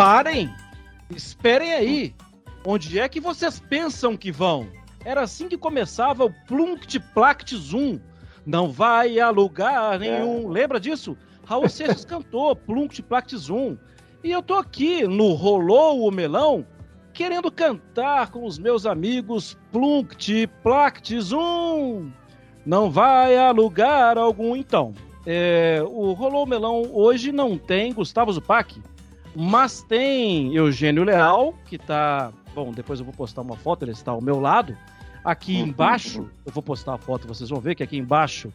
Parem! Esperem aí! Onde é que vocês pensam que vão? Era assim que começava o Plunct Plact Zoom. Não vai a lugar nenhum. É. Lembra disso? Raul Seixas cantou Plunct Plact Zoom. E eu tô aqui no Rolou o Melão, querendo cantar com os meus amigos Plunct Plact Zoom. Não vai a lugar algum, então. É, o Rolou Melão hoje não tem Gustavo Zupac, mas tem Eugênio Leal, que tá. Bom, depois eu vou postar uma foto, ele está ao meu lado. Aqui uhum. embaixo, eu vou postar a foto, vocês vão ver que aqui embaixo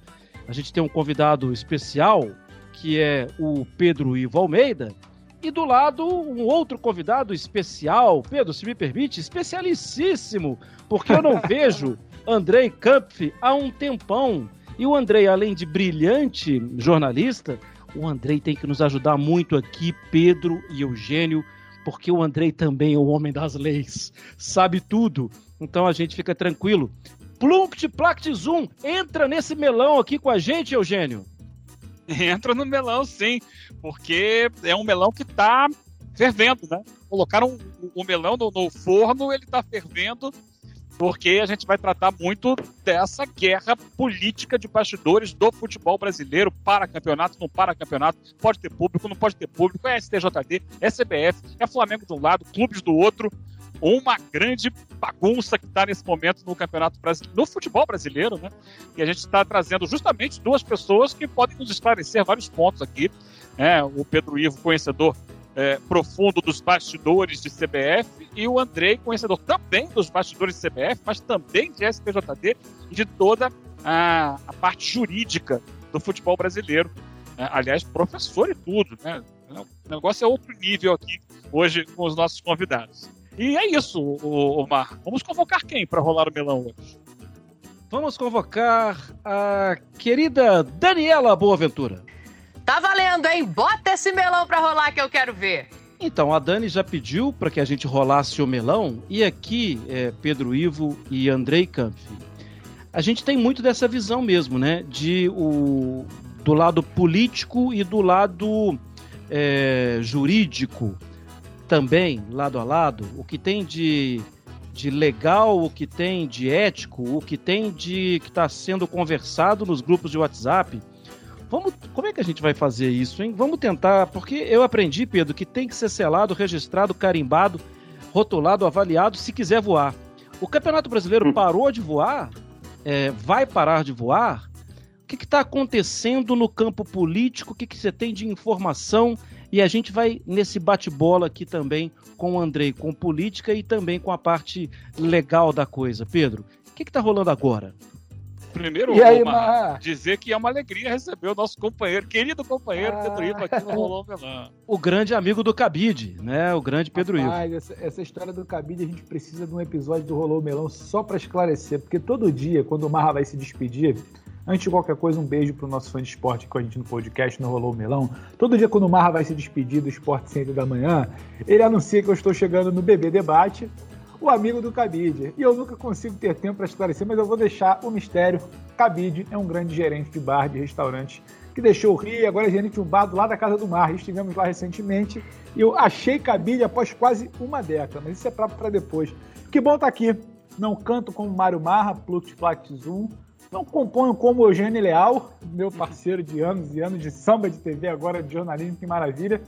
a gente tem um convidado especial, que é o Pedro Ivo Almeida. E do lado, um outro convidado especial, Pedro, se me permite, especialicíssimo, porque eu não vejo Andrei Kampf há um tempão. E o Andrei, além de brilhante jornalista, o Andrei tem que nos ajudar muito aqui, Pedro e Eugênio, porque o Andrei também é o homem das leis, sabe tudo. Então a gente fica tranquilo. Plunct Plact Zoom, entra nesse melão aqui com a gente, Eugênio. Entra no melão, sim, porque é um melão que está fervendo, né? Colocaram o, o melão no, no forno, ele está fervendo porque a gente vai tratar muito dessa guerra política de bastidores do futebol brasileiro para campeonato, não para campeonato, pode ter público, não pode ter público, é STJD, é CBF, é Flamengo de um lado, clubes do outro, uma grande bagunça que está nesse momento no campeonato brasileiro, no futebol brasileiro, né? E a gente está trazendo justamente duas pessoas que podem nos esclarecer vários pontos aqui. Né? O Pedro Ivo, conhecedor é, profundo dos bastidores de CBF, e o Andrei, conhecedor também dos bastidores de CBF, mas também de SPJD e de toda a, a parte jurídica do futebol brasileiro. É, aliás, professor e tudo, né? O negócio é outro nível aqui hoje com os nossos convidados. E é isso, Omar. Vamos convocar quem para rolar o melão hoje? Vamos convocar a querida Daniela Boaventura. Tá valendo, hein? Bota esse melão pra rolar que eu quero ver. Então, a Dani já pediu para que a gente rolasse o melão, e aqui, é, Pedro Ivo e Andrei Kampf, a gente tem muito dessa visão mesmo, né? De o, do lado político e do lado é, jurídico também, lado a lado. O que tem de, de legal, o que tem de ético, o que tem de que está sendo conversado nos grupos de WhatsApp Vamos, como é que a gente vai fazer isso, hein? Vamos tentar, porque eu aprendi, Pedro, que tem que ser selado, registrado, carimbado, rotulado, avaliado se quiser voar. O Campeonato Brasileiro hum. parou de voar? É, vai parar de voar? O que está acontecendo no campo político? O que, que você tem de informação? E a gente vai nesse bate-bola aqui também com o Andrei, com política e também com a parte legal da coisa. Pedro, o que está rolando agora? Primeiro, e aí, uma, dizer que é uma alegria receber o nosso companheiro, querido companheiro ah. Pedro Ivo aqui no Rolão Melão. O grande amigo do Cabide, né? O grande Pedro Rapaz, Ivo. Essa, essa história do Cabide, a gente precisa de um episódio do Rolão Melão só para esclarecer, porque todo dia, quando o Marra vai se despedir, Antes de qualquer coisa, um beijo pro nosso fã de esporte com a gente no podcast, no Rolou Melão. Todo dia, quando o Marra vai se despedir do Esporte Center da manhã, ele anuncia que eu estou chegando no BB Debate, o amigo do Cabide. E eu nunca consigo ter tempo para esclarecer, mas eu vou deixar o mistério. Cabide é um grande gerente de bar, de restaurante, que deixou o Rio e agora é gerente de um bar do lado da Casa do Mar. Estivemos lá recentemente e eu achei Cabide após quase uma década, mas isso é para depois. Que bom estar tá aqui. Não canto como Mário Marra, Plux Plact Zoom. Não componho como Eugênio Leal, meu parceiro de anos e anos de samba de TV, agora de jornalismo, que maravilha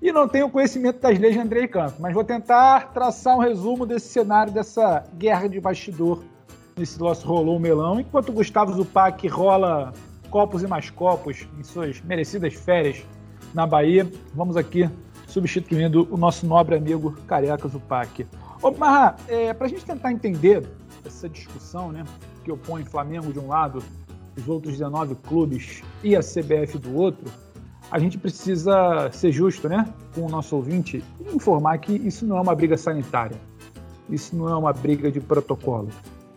e não tenho conhecimento das leis de Andrei Campos, mas vou tentar traçar um resumo desse cenário, dessa guerra de bastidor nesse nosso rolou melão, enquanto Gustavo Zupac rola copos e mais copos em suas merecidas férias na Bahia, vamos aqui substituindo o nosso nobre amigo Careca Zupac. Ô, Marra, é, para a gente tentar entender essa discussão, né, que opõe Flamengo de um lado, os outros 19 clubes e a CBF do outro, a gente precisa ser justo, né, com o nosso ouvinte e informar que isso não é uma briga sanitária, isso não é uma briga de protocolo,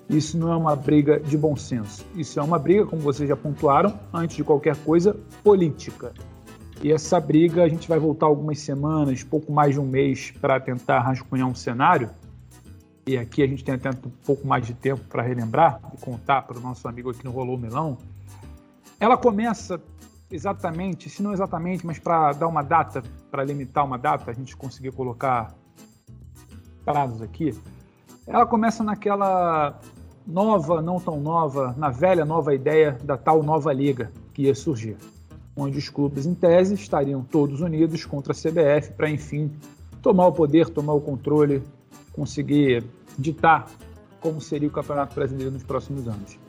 isso não é uma briga de bom senso, isso é uma briga, como vocês já pontuaram, antes de qualquer coisa, política. E essa briga a gente vai voltar algumas semanas, pouco mais de um mês, para tentar rascunhar um cenário. E aqui a gente tem até um pouco mais de tempo para relembrar e contar para o nosso amigo aqui no Rolou Melão. Ela começa exatamente, se não exatamente, mas para dar uma data, para limitar uma data, a gente conseguir colocar prazos aqui, ela começa naquela nova, não tão nova, na velha nova ideia da tal nova liga que ia surgir, onde os clubes, em tese, estariam todos unidos contra a CBF para, enfim, tomar o poder, tomar o controle, conseguir ditar como seria o Campeonato Brasileiro nos próximos anos.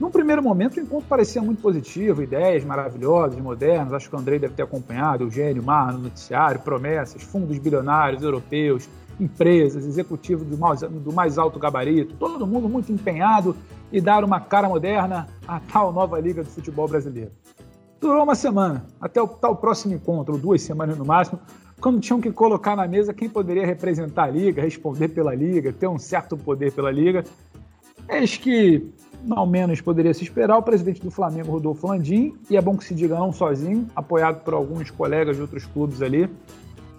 Num primeiro momento, o encontro parecia muito positivo, ideias maravilhosas, modernas. Acho que o Andrei deve ter acompanhado, o Gênio, Mar no noticiário, promessas, fundos bilionários europeus, empresas, executivos do mais, do mais alto gabarito, todo mundo muito empenhado e dar uma cara moderna à tal nova Liga do Futebol Brasileiro. Durou uma semana, até o tal próximo encontro, duas semanas no máximo, quando tinham que colocar na mesa quem poderia representar a Liga, responder pela Liga, ter um certo poder pela Liga. Eis que, não menos poderia se esperar, o presidente do Flamengo, Rodolfo Landim, e é bom que se diga não sozinho, apoiado por alguns colegas de outros clubes ali,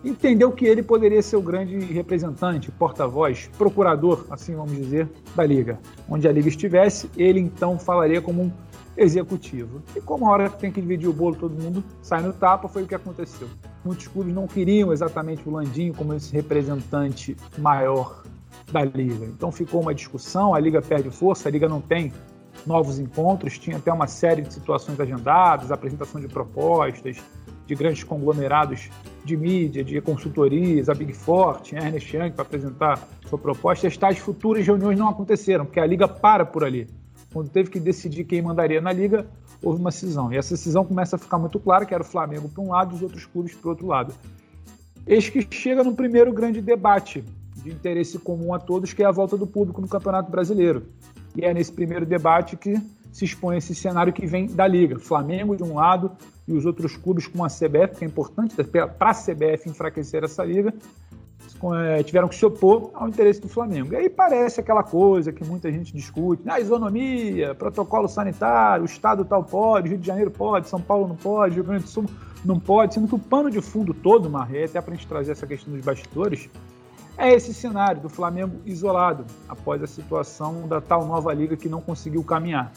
entendeu que ele poderia ser o grande representante, porta-voz, procurador, assim vamos dizer, da Liga. Onde a Liga estivesse, ele então falaria como um executivo. E como a hora que tem que dividir o bolo, todo mundo sai no tapa, foi o que aconteceu. Muitos clubes não queriam exatamente o Landinho como esse representante maior da Liga. Então ficou uma discussão, a Liga perde força, a Liga não tem novos encontros, tinha até uma série de situações agendadas, apresentação de propostas, de grandes conglomerados de mídia, de consultorias, a Big Forte, a Ernest Young para apresentar sua proposta. As tais futuras reuniões não aconteceram, porque a Liga para por ali. Quando teve que decidir quem mandaria na Liga, houve uma cisão. E essa cisão começa a ficar muito clara, que era o Flamengo para um lado e os outros clubes para o outro lado. Eis que chega no primeiro grande debate de interesse comum a todos, que é a volta do público no Campeonato Brasileiro. E é nesse primeiro debate que se expõe esse cenário que vem da Liga. Flamengo de um lado e os outros clubes com a CBF, que é importante para a CBF enfraquecer essa liga, é, tiveram que se opor ao interesse do Flamengo. E aí parece aquela coisa que muita gente discute, a ah, isonomia, protocolo sanitário, o Estado tal pode, Rio de Janeiro pode, São Paulo não pode, Rio Grande do Sul não pode, sendo que o pano de fundo todo, Marré, até para a gente trazer essa questão dos bastidores, é esse cenário do Flamengo isolado após a situação da tal nova liga que não conseguiu caminhar.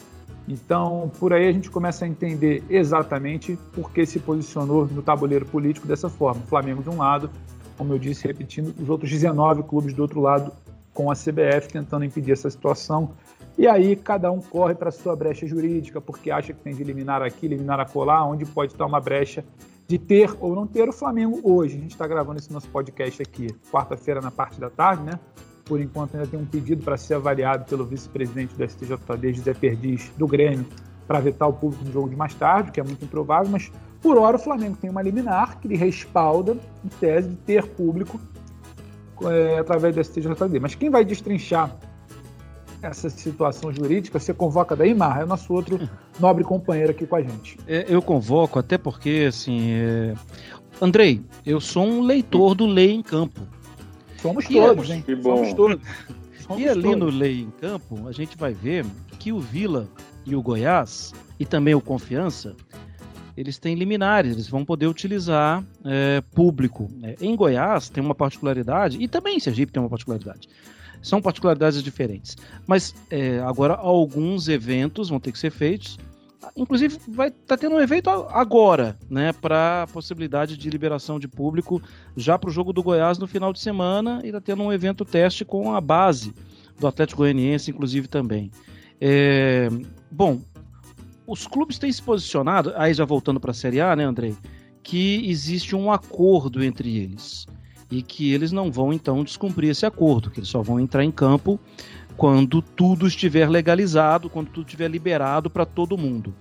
Então, por aí a gente começa a entender exatamente por que se posicionou no tabuleiro político dessa forma. Flamengo de um lado, como eu disse, repetindo, os outros 19 clubes do outro lado com a CBF tentando impedir essa situação. E aí cada um corre para a sua brecha jurídica, porque acha que tem de eliminar aqui, eliminar acolá, onde pode estar uma brecha de ter ou não ter o Flamengo hoje. A gente está gravando esse nosso podcast aqui, quarta-feira, na parte da tarde, né? Por enquanto, ainda tem um pedido para ser avaliado pelo vice-presidente do STJD, José Perdiz, do Grêmio, para vetar o público no jogo de mais tarde, que é muito improvável, mas por hora o Flamengo tem uma liminar que lhe respalda, em tese, de ter público é, através do STJD. Mas quem vai destrinchar essa situação jurídica, você convoca daí, Mar, é o nosso outro nobre companheiro aqui com a gente. É, eu convoco, até porque, assim. É... Andrei, eu sou um leitor do Lei em Campo. Somos e todos, hein? Que bom. Somos todos. Somos e ali todos. no Lei em Campo, a gente vai ver que o Vila e o Goiás, e também o Confiança, eles têm liminares, eles vão poder utilizar é, público. É, em Goiás tem uma particularidade, e também em Sergipe tem uma particularidade. São particularidades diferentes. Mas é, agora alguns eventos vão ter que ser feitos inclusive vai estar tá tendo um evento agora, né, para a possibilidade de liberação de público já para o jogo do Goiás no final de semana e está tendo um evento teste com a base do Atlético Goianiense, inclusive também. É, bom, os clubes têm se posicionado, aí já voltando para a Série A, né, Andrei, que existe um acordo entre eles e que eles não vão então descumprir esse acordo, que eles só vão entrar em campo quando tudo estiver legalizado, quando tudo estiver liberado para todo mundo.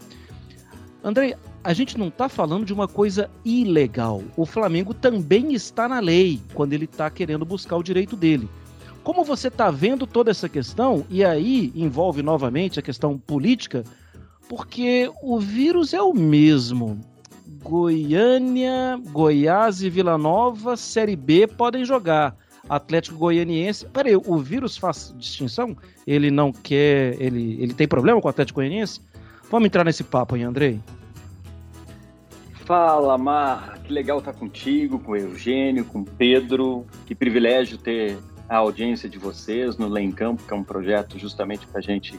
André, a gente não está falando de uma coisa ilegal. O Flamengo também está na lei quando ele está querendo buscar o direito dele. Como você está vendo toda essa questão, e aí envolve novamente a questão política, porque o vírus é o mesmo. Goiânia, Goiás e Vila Nova, Série B podem jogar. Atlético Goianiense. Peraí, o vírus faz distinção? Ele não quer. Ele, ele tem problema com o Atlético Goianiense? Vamos entrar nesse papo aí, Andrei. Fala, Mar. Que legal estar contigo, com o Eugênio, com o Pedro. Que privilégio ter a audiência de vocês no Lei Campo, que é um projeto justamente para a gente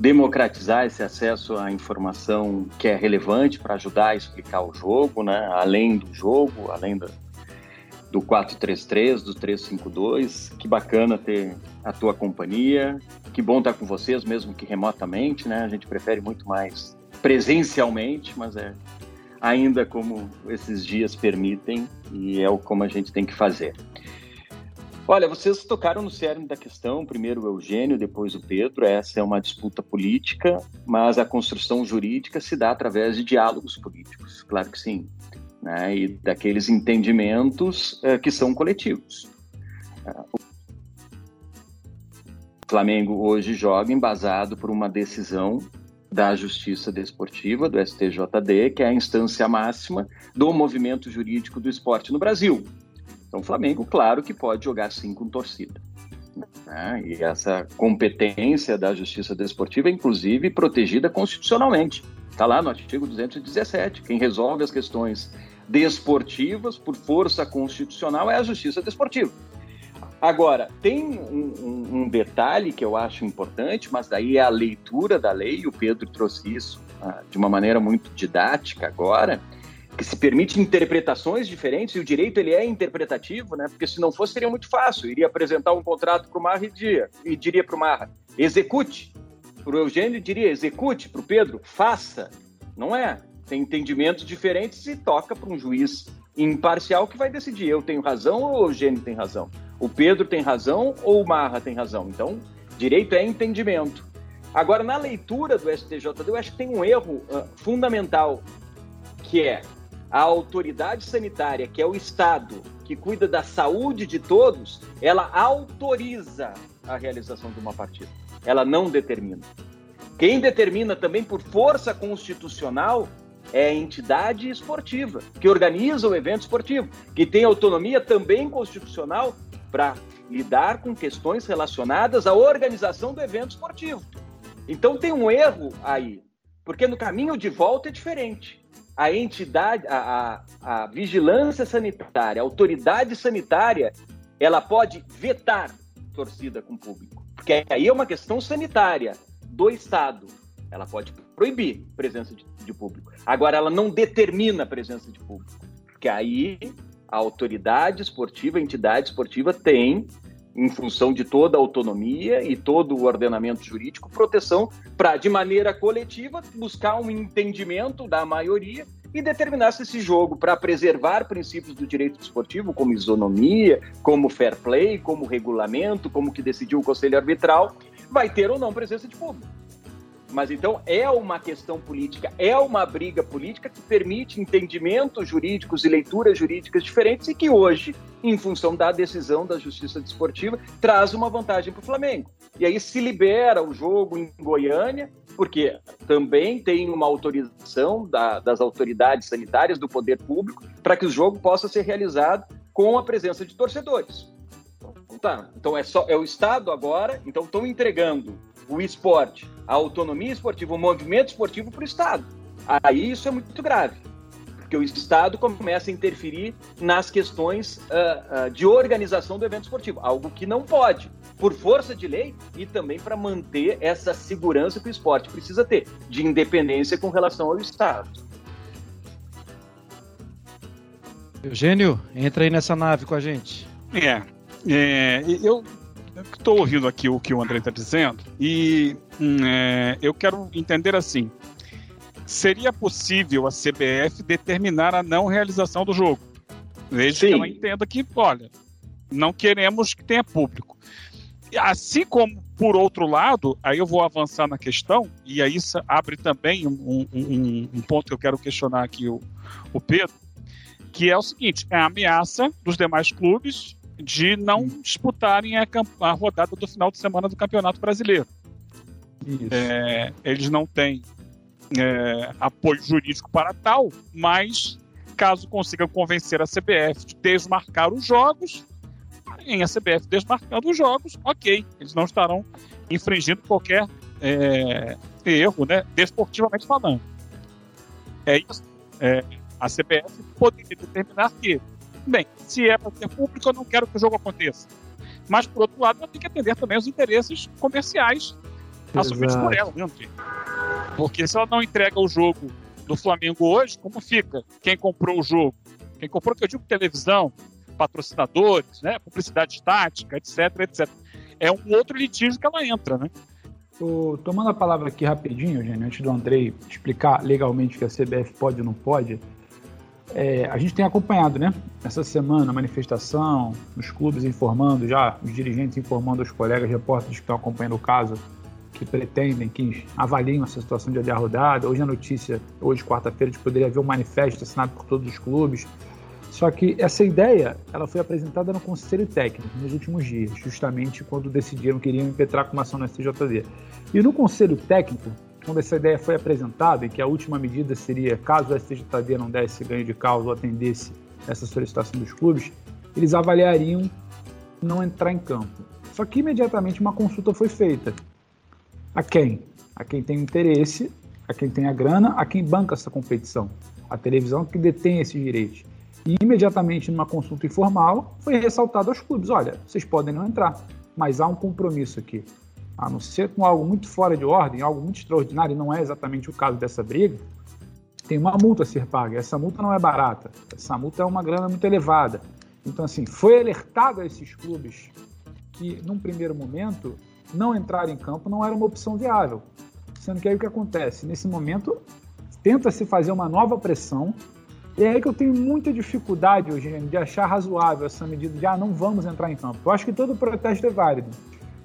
democratizar esse acesso à informação que é relevante para ajudar a explicar o jogo, né? além do jogo, além do, do 433, do 352. Que bacana ter a tua companhia. Que bom estar com vocês, mesmo que remotamente, né? A gente prefere muito mais presencialmente, mas é ainda como esses dias permitem e é como a gente tem que fazer. Olha, vocês tocaram no cerne da questão, primeiro o Eugênio, depois o Pedro. Essa é uma disputa política, mas a construção jurídica se dá através de diálogos políticos, claro que sim, né? e daqueles entendimentos uh, que são coletivos. O Flamengo hoje joga embasado por uma decisão da Justiça Desportiva, do STJD, que é a instância máxima do movimento jurídico do esporte no Brasil. Então, o Flamengo, claro que pode jogar sim com torcida. Né? E essa competência da Justiça Desportiva é, inclusive, protegida constitucionalmente. Está lá no artigo 217. Quem resolve as questões desportivas por força constitucional é a Justiça Desportiva. Agora, tem um, um, um, detalhe que eu acho importante, mas daí é a leitura da lei, o Pedro trouxe isso ah, de uma maneira muito didática agora, que se permite interpretações diferentes, e o direito ele é interpretativo, né? Porque se não fosse, seria muito fácil. Iria apresentar um contrato para o Marra e diria, e diria para o Marra, execute. Para o Eugênio, diria, execute. Para o Pedro, faça. Não é. Tem entendimentos diferentes e toca para um juiz imparcial que vai decidir. Eu tenho razão ou o Eugênio tem razão? O Pedro tem razão ou o Marra tem razão? Então, direito é entendimento. Agora, na leitura do STJD, eu acho que tem um erro uh, fundamental, que é a autoridade sanitária, que é o Estado, que cuida da saúde de todos, ela autoriza a realização de uma partida. Ela não determina. Quem determina também por força constitucional é a entidade esportiva, que organiza o evento esportivo, que tem autonomia também constitucional para lidar com questões relacionadas à organização do evento esportivo. Então tem um erro aí, porque no caminho de volta é diferente a entidade, a, a, a vigilância sanitária, a autoridade sanitária, ela pode vetar torcida com público. Porque aí é uma questão sanitária do Estado. Ela pode proibir presença de, de público. Agora, ela não determina a presença de público. Porque aí a autoridade esportiva, a entidade esportiva tem em função de toda a autonomia e todo o ordenamento jurídico, proteção para, de maneira coletiva, buscar um entendimento da maioria e determinar se esse jogo, para preservar princípios do direito esportivo, como isonomia, como fair play, como regulamento, como que decidiu o conselho arbitral, vai ter ou não presença de público. Mas então é uma questão política, é uma briga política que permite entendimentos jurídicos e leituras jurídicas diferentes e que hoje, em função da decisão da Justiça Desportiva, traz uma vantagem para o Flamengo. E aí se libera o jogo em Goiânia, porque também tem uma autorização da, das autoridades sanitárias, do poder público, para que o jogo possa ser realizado com a presença de torcedores. Então, tá. então é só é o Estado agora, então estão entregando o esporte, a autonomia esportiva, o movimento esportivo para o Estado. Aí isso é muito grave, porque o Estado começa a interferir nas questões uh, uh, de organização do evento esportivo, algo que não pode, por força de lei e também para manter essa segurança que o esporte precisa ter, de independência com relação ao Estado. Eugênio, entra aí nessa nave com a gente. É, é eu estou ouvindo aqui o que o André está dizendo e hum, é, eu quero entender assim: seria possível a CBF determinar a não realização do jogo? Desde Sim. que ela entenda que, olha, não queremos que tenha público. Assim como, por outro lado, aí eu vou avançar na questão, e aí isso abre também um, um, um ponto que eu quero questionar aqui o, o Pedro, que é o seguinte: é a ameaça dos demais clubes de não disputarem a, a rodada do final de semana do Campeonato Brasileiro. É, eles não têm é, apoio jurídico para tal, mas caso consigam convencer a CBF de desmarcar os jogos, em a CBF desmarcando os jogos, ok, eles não estarão infringindo qualquer é, erro, né, desportivamente falando. É isso. É, a CBF poderia determinar que Bem, se é para ter público, eu não quero que o jogo aconteça. Mas, por outro lado, eu tenho que atender também os interesses comerciais assumir por ela, né, Porque se ela não entrega o jogo do Flamengo hoje, como fica? Quem comprou o jogo? Quem comprou, que eu digo televisão, patrocinadores, né, publicidade estática, etc, etc. É um outro litígio que ela entra, né? O, tomando a palavra aqui rapidinho, gente, antes do Andrei explicar legalmente que a CBF pode ou não pode, é, a gente tem acompanhado, né? Essa semana, a manifestação, os clubes informando já, os dirigentes informando os colegas repórteres que estão acompanhando o caso, que pretendem, que avaliam essa situação de adiar rodada. Hoje a notícia, hoje quarta-feira, de poderia haver um manifesto assinado por todos os clubes. Só que essa ideia, ela foi apresentada no Conselho Técnico nos últimos dias, justamente quando decidiram que iriam impetrar com uma ação no STJD. E no Conselho Técnico, quando essa ideia foi apresentada e que a última medida seria, caso o STJD não desse ganho de causa ou atendesse essa solicitação dos clubes, eles avaliariam não entrar em campo. Só que imediatamente uma consulta foi feita. A quem? A quem tem interesse, a quem tem a grana, a quem banca essa competição. A televisão que detém esses direitos. E imediatamente, numa consulta informal, foi ressaltado aos clubes: olha, vocês podem não entrar, mas há um compromisso aqui a não ser com algo muito fora de ordem, algo muito extraordinário, e não é exatamente o caso dessa briga, tem uma multa a ser paga. Essa multa não é barata, essa multa é uma grana muito elevada. Então, assim, foi alertado a esses clubes que, num primeiro momento, não entrar em campo não era uma opção viável. Sendo que aí o que acontece? Nesse momento, tenta-se fazer uma nova pressão, e é aí que eu tenho muita dificuldade, Eugênio, de achar razoável essa medida de, ah, não vamos entrar em campo. Eu acho que todo protesto é válido.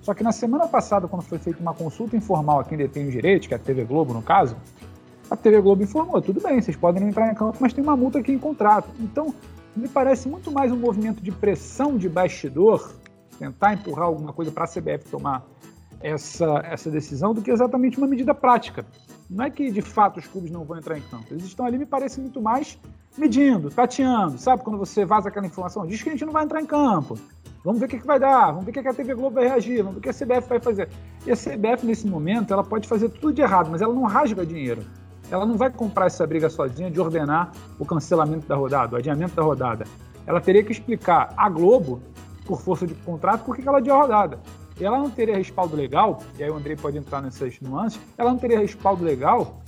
Só que na semana passada, quando foi feita uma consulta informal a quem detém os direitos, que é a TV Globo no caso, a TV Globo informou: tudo bem, vocês podem entrar em campo, mas tem uma multa aqui em contrato. Então, me parece muito mais um movimento de pressão de bastidor, tentar empurrar alguma coisa para a CBF tomar essa, essa decisão, do que exatamente uma medida prática. Não é que de fato os clubes não vão entrar em campo. Eles estão ali, me parece muito mais medindo, tateando. Sabe quando você vaza aquela informação? Diz que a gente não vai entrar em campo. Vamos ver o que, que vai dar, vamos ver o que, que a TV Globo vai reagir, vamos ver o que a CBF vai fazer. E a CBF, nesse momento, ela pode fazer tudo de errado, mas ela não rasga dinheiro. Ela não vai comprar essa briga sozinha de ordenar o cancelamento da rodada, o adiamento da rodada. Ela teria que explicar à Globo, por força de contrato, por que ela adiou a rodada. Ela não teria respaldo legal, e aí o Andrei pode entrar nessas nuances, ela não teria respaldo legal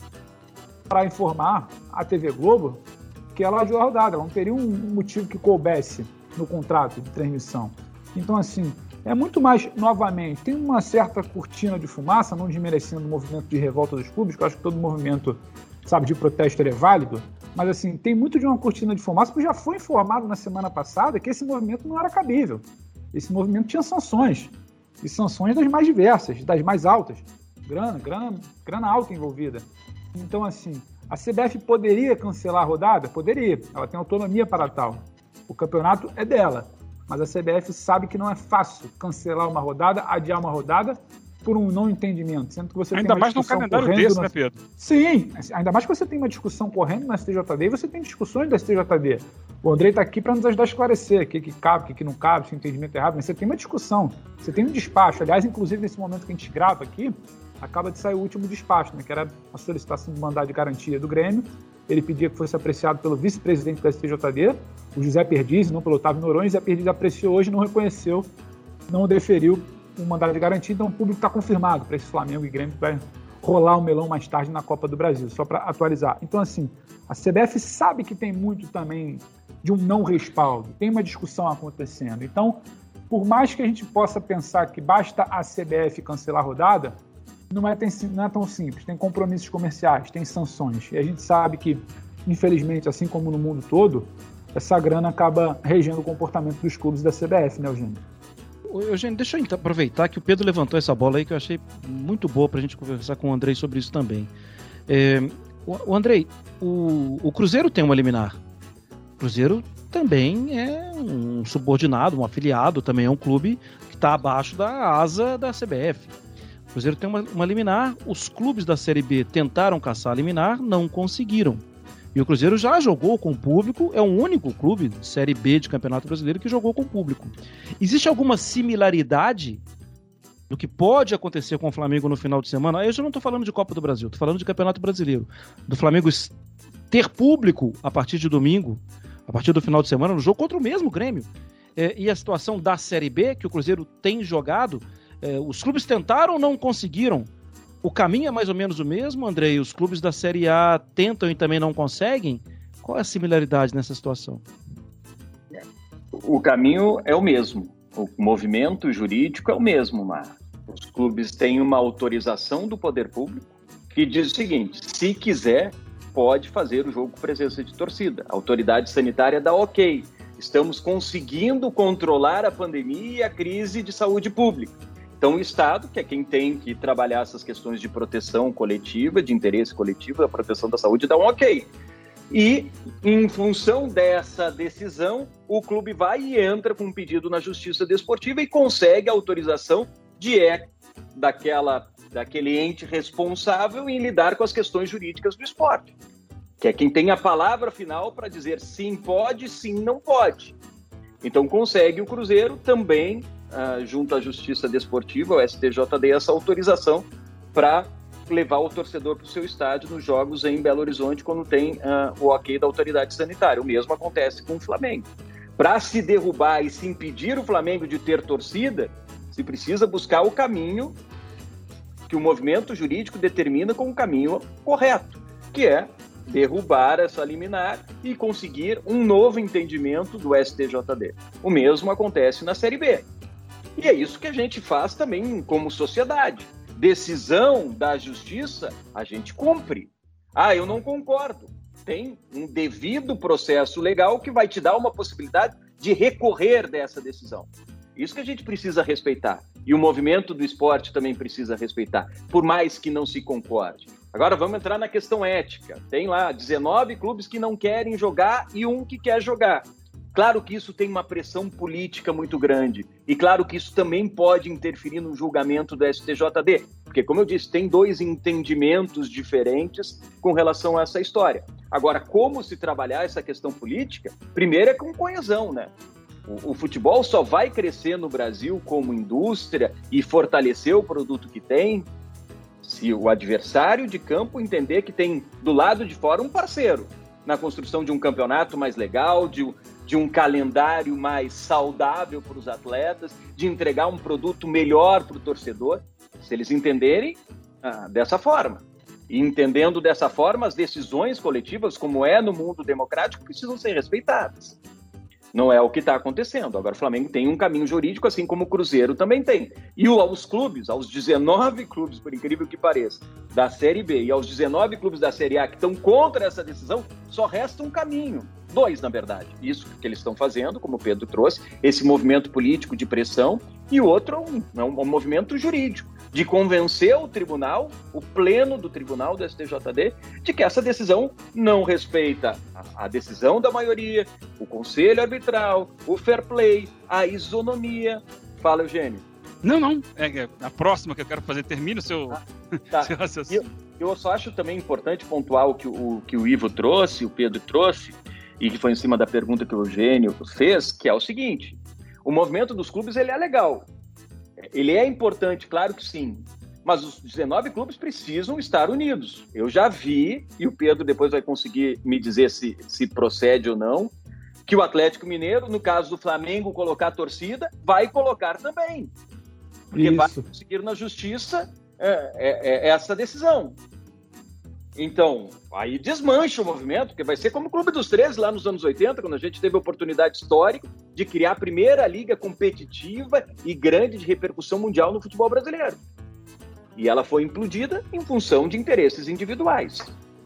para informar a TV Globo que ela adiou a rodada. Ela não teria um motivo que coubesse no contrato de transmissão. Então, assim, é muito mais, novamente, tem uma certa cortina de fumaça, não desmerecendo o movimento de revolta dos clubes, que eu acho que todo movimento, sabe, de protesto é válido, mas, assim, tem muito de uma cortina de fumaça, porque já foi informado na semana passada que esse movimento não era cabível. Esse movimento tinha sanções, e sanções das mais diversas, das mais altas. Grana, grana, grana alta envolvida. Então, assim, a CBF poderia cancelar a rodada? Poderia. Ela tem autonomia para tal. O campeonato é dela. Mas a CBF sabe que não é fácil cancelar uma rodada, adiar uma rodada por um não entendimento, sendo que você ainda mais num calendário desse, no... né, Pedro? Sim, ainda mais que você tem uma discussão correndo na STJD e você tem discussões da STJD. O Andrei está aqui para nos ajudar a esclarecer o que, que cabe, o que, que não cabe, se o entendimento é errado, mas você tem uma discussão, você tem um despacho. Aliás, inclusive nesse momento que a gente grava aqui, acaba de sair o último despacho, né, que era a solicitação de mandado de garantia do Grêmio. Ele pedia que fosse apreciado pelo vice-presidente da STJD, o José Perdiz, não pelo Otávio Noronha. O José Perdiz apreciou hoje, não reconheceu, não deferiu o mandado de garantia. Então o público está confirmado para esse Flamengo e Grêmio que vai rolar o melão mais tarde na Copa do Brasil, só para atualizar. Então, assim, a CBF sabe que tem muito também de um não respaldo, tem uma discussão acontecendo. Então, por mais que a gente possa pensar que basta a CBF cancelar a rodada, não é, tem, não é tão simples. Tem compromissos comerciais, tem sanções. E a gente sabe que, infelizmente, assim como no mundo todo, essa grana acaba regendo o comportamento dos clubes da CBF, né, Eugênio? Eugênio, deixa eu aproveitar que o Pedro levantou essa bola aí que eu achei muito boa para a gente conversar com o Andrei sobre isso também. É, o, o Andrei, o, o Cruzeiro tem uma liminar. O Cruzeiro também é um subordinado, um afiliado, também é um clube que está abaixo da asa da CBF. O Cruzeiro tem uma, uma liminar, os clubes da Série B tentaram caçar a liminar, não conseguiram. E o Cruzeiro já jogou com público, é o único clube de Série B de Campeonato Brasileiro que jogou com público. Existe alguma similaridade do que pode acontecer com o Flamengo no final de semana? Eu já não estou falando de Copa do Brasil, estou falando de Campeonato Brasileiro. Do Flamengo ter público a partir de domingo, a partir do final de semana, no jogo contra o mesmo Grêmio. É, e a situação da Série B, que o Cruzeiro tem jogado, é, os clubes tentaram, não conseguiram O caminho é mais ou menos o mesmo, Andrei? Os clubes da Série A tentam e também não conseguem? Qual é a similaridade nessa situação? O caminho é o mesmo. O movimento jurídico é o mesmo, Mar. Os clubes têm uma autorização do poder público que diz o seguinte: se quiser, pode fazer o jogo com presença de torcida. A autoridade sanitária dá ok. Estamos conseguindo controlar a pandemia e a crise de saúde pública. Então, o Estado, que é quem tem que trabalhar essas questões de proteção coletiva, de interesse coletivo, da proteção da saúde, dá um ok. E, em função dessa decisão, o clube vai e entra com um pedido na Justiça Desportiva e consegue a autorização de é daquela, daquele ente responsável em lidar com as questões jurídicas do esporte, que é quem tem a palavra final para dizer sim pode, sim não pode. Então consegue o Cruzeiro também, uh, junto à Justiça Desportiva, o STJD, essa autorização para levar o torcedor para o seu estádio nos jogos em Belo Horizonte quando tem uh, o ok da autoridade sanitária. O mesmo acontece com o Flamengo. Para se derrubar e se impedir o Flamengo de ter torcida, se precisa buscar o caminho que o movimento jurídico determina como o caminho correto, que é derrubar essa liminar e conseguir um novo entendimento do STJD. O mesmo acontece na Série B. E é isso que a gente faz também como sociedade decisão da justiça, a gente cumpre. Ah, eu não concordo. Tem um devido processo legal que vai te dar uma possibilidade de recorrer dessa decisão. Isso que a gente precisa respeitar. E o movimento do esporte também precisa respeitar, por mais que não se concorde. Agora vamos entrar na questão ética. Tem lá 19 clubes que não querem jogar e um que quer jogar. Claro que isso tem uma pressão política muito grande. E claro que isso também pode interferir no julgamento do STJD. Porque, como eu disse, tem dois entendimentos diferentes com relação a essa história. Agora, como se trabalhar essa questão política? Primeiro é com coesão, né? O, o, futebol só vai crescer no Brasil como indústria e fortalecer o produto que tem se o adversário de campo entender que tem do lado de fora um parceiro na construção de um campeonato mais legal, de, de um calendário mais saudável para os atletas, de entregar um produto melhor para o torcedor, se eles entenderem ah, dessa forma. E entendendo dessa forma, as decisões coletivas, como é no mundo democrático, precisam ser respeitadas. Não é o que está acontecendo. Agora, o Flamengo tem um caminho jurídico, assim como o Cruzeiro também tem. E aos clubes, aos 19 clubes, por incrível que pareça, da Série B e aos 19 clubes da Série A que estão contra essa decisão, só resta um caminho Dois, na verdade. Isso que eles estão fazendo, como o Pedro trouxe, esse movimento político de pressão, e outro é um, é um movimento jurídico, de convencer o tribunal, o pleno do tribunal do STJD, de que essa decisão não respeita a, a decisão da maioria, o conselho arbitral, o fair play, a isonomia. Fala, Eugênio. Não, não. É, é a próxima que eu quero fazer. Termina o seu, ah, tá. seu raciocínio. Eu, eu só acho também importante pontuar o que o, que o Ivo trouxe, o Pedro trouxe, e que foi em cima da pergunta que o Eugênio fez, que é o seguinte: o movimento dos clubes ele é legal, ele é importante, claro que sim, mas os 19 clubes precisam estar unidos. Eu já vi, e o Pedro depois vai conseguir me dizer se, se procede ou não, que o Atlético Mineiro, no caso do Flamengo, colocar a torcida, vai colocar também. Porque Isso. vai conseguir na justiça é, é, é essa decisão. Então, aí desmancha o movimento, porque vai ser como o Clube dos 13 lá nos anos 80, quando a gente teve a oportunidade histórica de criar a primeira liga competitiva e grande de repercussão mundial no futebol brasileiro. E ela foi implodida em função de interesses individuais.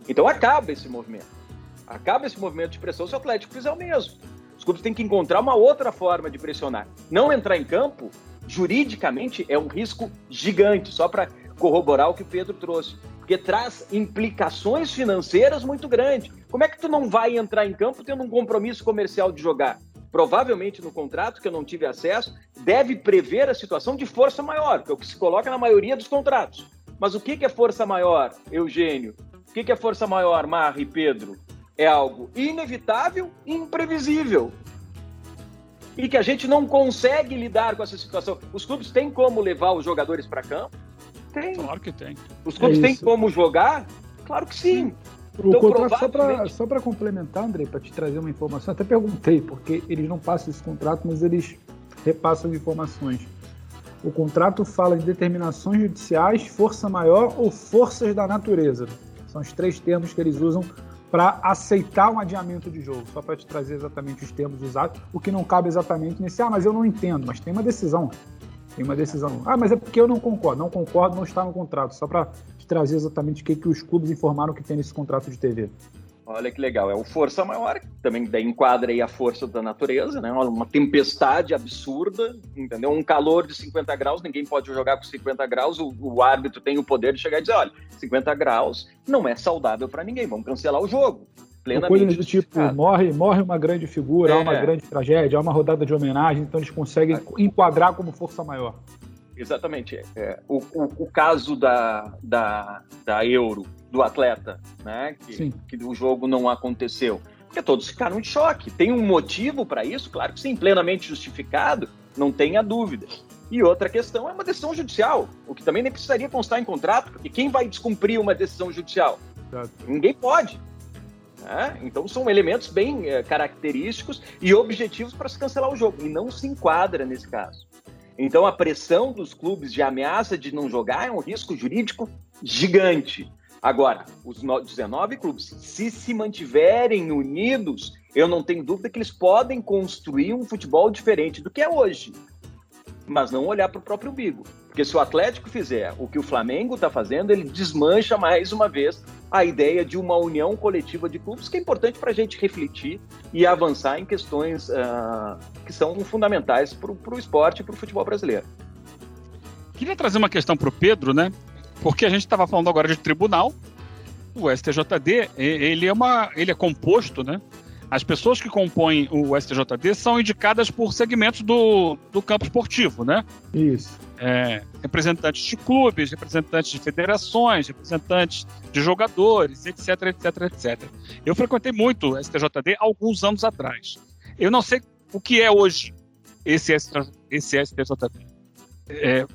Então acaba esse movimento. Acaba esse movimento de pressão se o Atlético fizer o mesmo. Os clubes têm que encontrar uma outra forma de pressionar. Não entrar em campo, juridicamente, é um risco gigante, só para corroborar o que o Pedro trouxe porque traz implicações financeiras muito grandes. Como é que tu não vai entrar em campo tendo um compromisso comercial de jogar? Provavelmente no contrato, que eu não tive acesso, deve prever a situação de força maior, que é o que se coloca na maioria dos contratos. Mas o que é força maior, Eugênio? O que é força maior, Marra e Pedro? É algo inevitável e imprevisível. E que a gente não consegue lidar com essa situação. Os clubes têm como levar os jogadores para campo, tem. Claro que tem. Os clubes é têm como jogar? Claro que sim. O então, contrato, provavelmente... só para complementar, André, para te trazer uma informação, até perguntei, porque eles não passam esse contrato, mas eles repassam informações. o contrato fala de determinações judiciais, força maior ou forças da natureza. São os três termos que eles usam para aceitar um adiamento de jogo, só para te trazer exatamente os termos usados, o que não cabe exatamente nesse, ah, mas eu não entendo, mas tem uma decisão. Tem uma decisão. Ah, mas é porque eu não concordo. Não concordo, não está no contrato. Só para trazer exatamente o que, que os clubes informaram que tem nesse contrato de TV. Olha que legal, é o força maior, também daí enquadra aí a força da natureza, né? Uma tempestade absurda, entendeu? Um calor de 50 graus, ninguém pode jogar com 50 graus, o, o árbitro tem o poder de chegar e dizer, olha, 50 graus não é saudável para ninguém, vamos cancelar o jogo. Plenamente coisas do tipo, morre, morre uma grande figura, é. há uma grande tragédia, há uma rodada de homenagem, então eles conseguem enquadrar como força maior. Exatamente. É, o, o, o, caso da, da, da Euro, do atleta, né? Que, que o jogo não aconteceu. Porque todos ficaram de choque. Tem um motivo para isso? Claro que sim, plenamente justificado, não tenha dúvida. E outra questão é uma decisão judicial, o que também nem precisaria constar em contrato, porque quem vai descumprir uma decisão judicial? Exato. Ninguém pode. Né? Então são elementos bem é, característicos e objetivos para se cancelar o jogo. E não se enquadra nesse caso. Então a pressão dos clubes de ameaça de não jogar é um risco jurídico gigante. Agora, os 19 clubes, se se mantiverem unidos, eu não tenho dúvida que eles podem construir um futebol diferente do que é hoje mas não olhar para o próprio umbigo. Porque se o Atlético fizer o que o Flamengo está fazendo, ele desmancha mais uma vez a ideia de uma união coletiva de clubes, que é importante para a gente refletir e avançar em questões uh, que são fundamentais para o esporte e para o futebol brasileiro. Queria trazer uma questão para o Pedro, né? Porque a gente estava falando agora de tribunal. O STJD, ele é, uma, ele é composto, né? As pessoas que compõem o STJD são indicadas por segmentos do, do campo esportivo, né? Isso. É, representantes de clubes, representantes de federações, representantes de jogadores, etc, etc, etc. Eu frequentei muito o STJD alguns anos atrás. Eu não sei o que é hoje esse, esse STJD. É,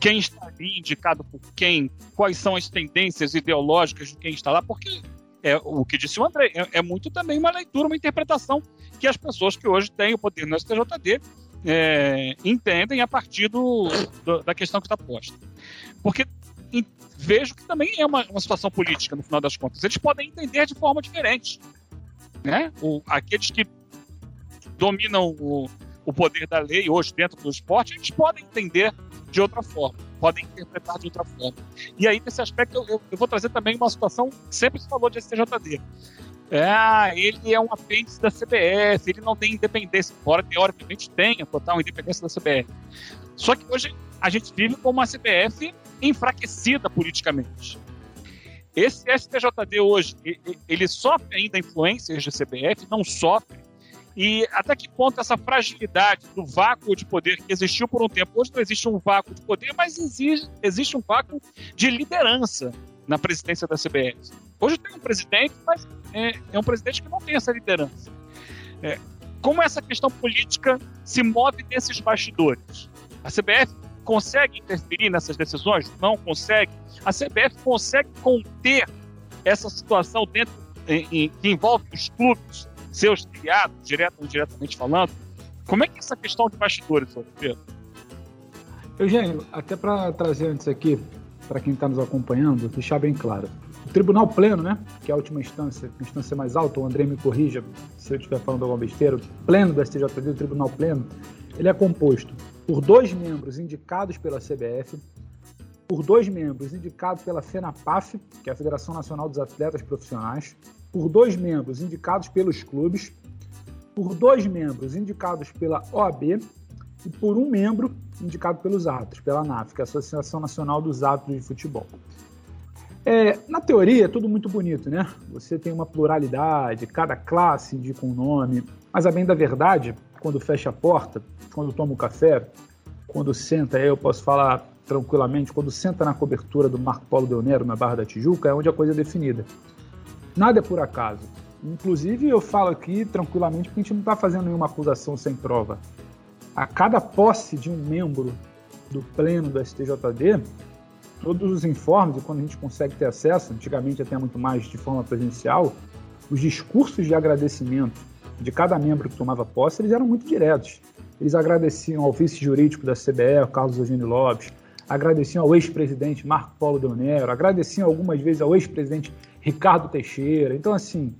quem está ali indicado por quem, quais são as tendências ideológicas de quem está lá, porque é o que disse o André, é, é, muito também uma leitura, uma interpretação que as pessoas que hoje têm o poder no STJD é, entendem a partir do, do, da questão que está posta. Porque em, vejo que também é uma, uma, situação política, no final das contas. Eles podem entender de forma diferente. Né? O, aqueles que dominam o, o poder da lei hoje dentro do esporte, eles podem entender de outra forma, podem interpretar de outra forma. E aí, nesse aspecto, eu, eu vou trazer também uma situação que sempre se falou de STJD. É, ele é um apêndice da CBF, ele não tem independência, embora teoricamente tenha total independência da CBF. Só que hoje a gente vive com uma CBF enfraquecida politicamente. Esse STJD hoje, ele sofre ainda influências da CBF, não sofre e até que ponto essa fragilidade do vácuo de poder que existiu por um tempo, hoje não existe um vácuo de poder, mas existe um vácuo de liderança na presidência da CBF. Hoje tem um presidente, mas é, é um presidente que não tem essa liderança. É, como essa questão política se move nesses bastidores? A CBF consegue interferir nessas decisões? Não consegue. A CBF consegue conter essa situação dentro em, em, que envolve os clubes seus criados, direto ou indiretamente falando. Como é que é essa questão de bastidores, Pedro? Eugênio, até para trazer antes aqui, para quem está nos acompanhando, deixar bem claro. O Tribunal Pleno, né, que é a última instância, a instância mais alta, o André me corrija se eu estiver falando alguma besteira, o Pleno do STJD, o Tribunal Pleno, ele é composto por dois membros indicados pela CBF, por dois membros indicados pela FENAPAF, que é a Federação Nacional dos Atletas Profissionais, por dois membros indicados pelos clubes, por dois membros indicados pela OAB e por um membro indicado pelos árbitros, pela ANAF, que é a Associação Nacional dos Árbitros de Futebol. É, na teoria é tudo muito bonito, né? Você tem uma pluralidade, cada classe indica um nome, mas a bem da verdade, quando fecha a porta, quando toma um café, quando senta, eu posso falar tranquilamente, quando senta na cobertura do Marco Polo Del Nero, na Barra da Tijuca, é onde a coisa é definida. Nada é por acaso. Inclusive, eu falo aqui tranquilamente porque a gente não está fazendo nenhuma acusação sem prova. A cada posse de um membro do pleno do STJD, todos os informes, e quando a gente consegue ter acesso, antigamente até muito mais de forma presencial, os discursos de agradecimento de cada membro que tomava posse, eles eram muito diretos. eles agradeciam ao vice-jurídico da CBE, Carlos Eugênio Lopes, agradeciam ao ex-presidente Marco Polo Del Nero, agradeciam algumas vezes ao ex-presidente Ricardo Teixeira. Então, assim,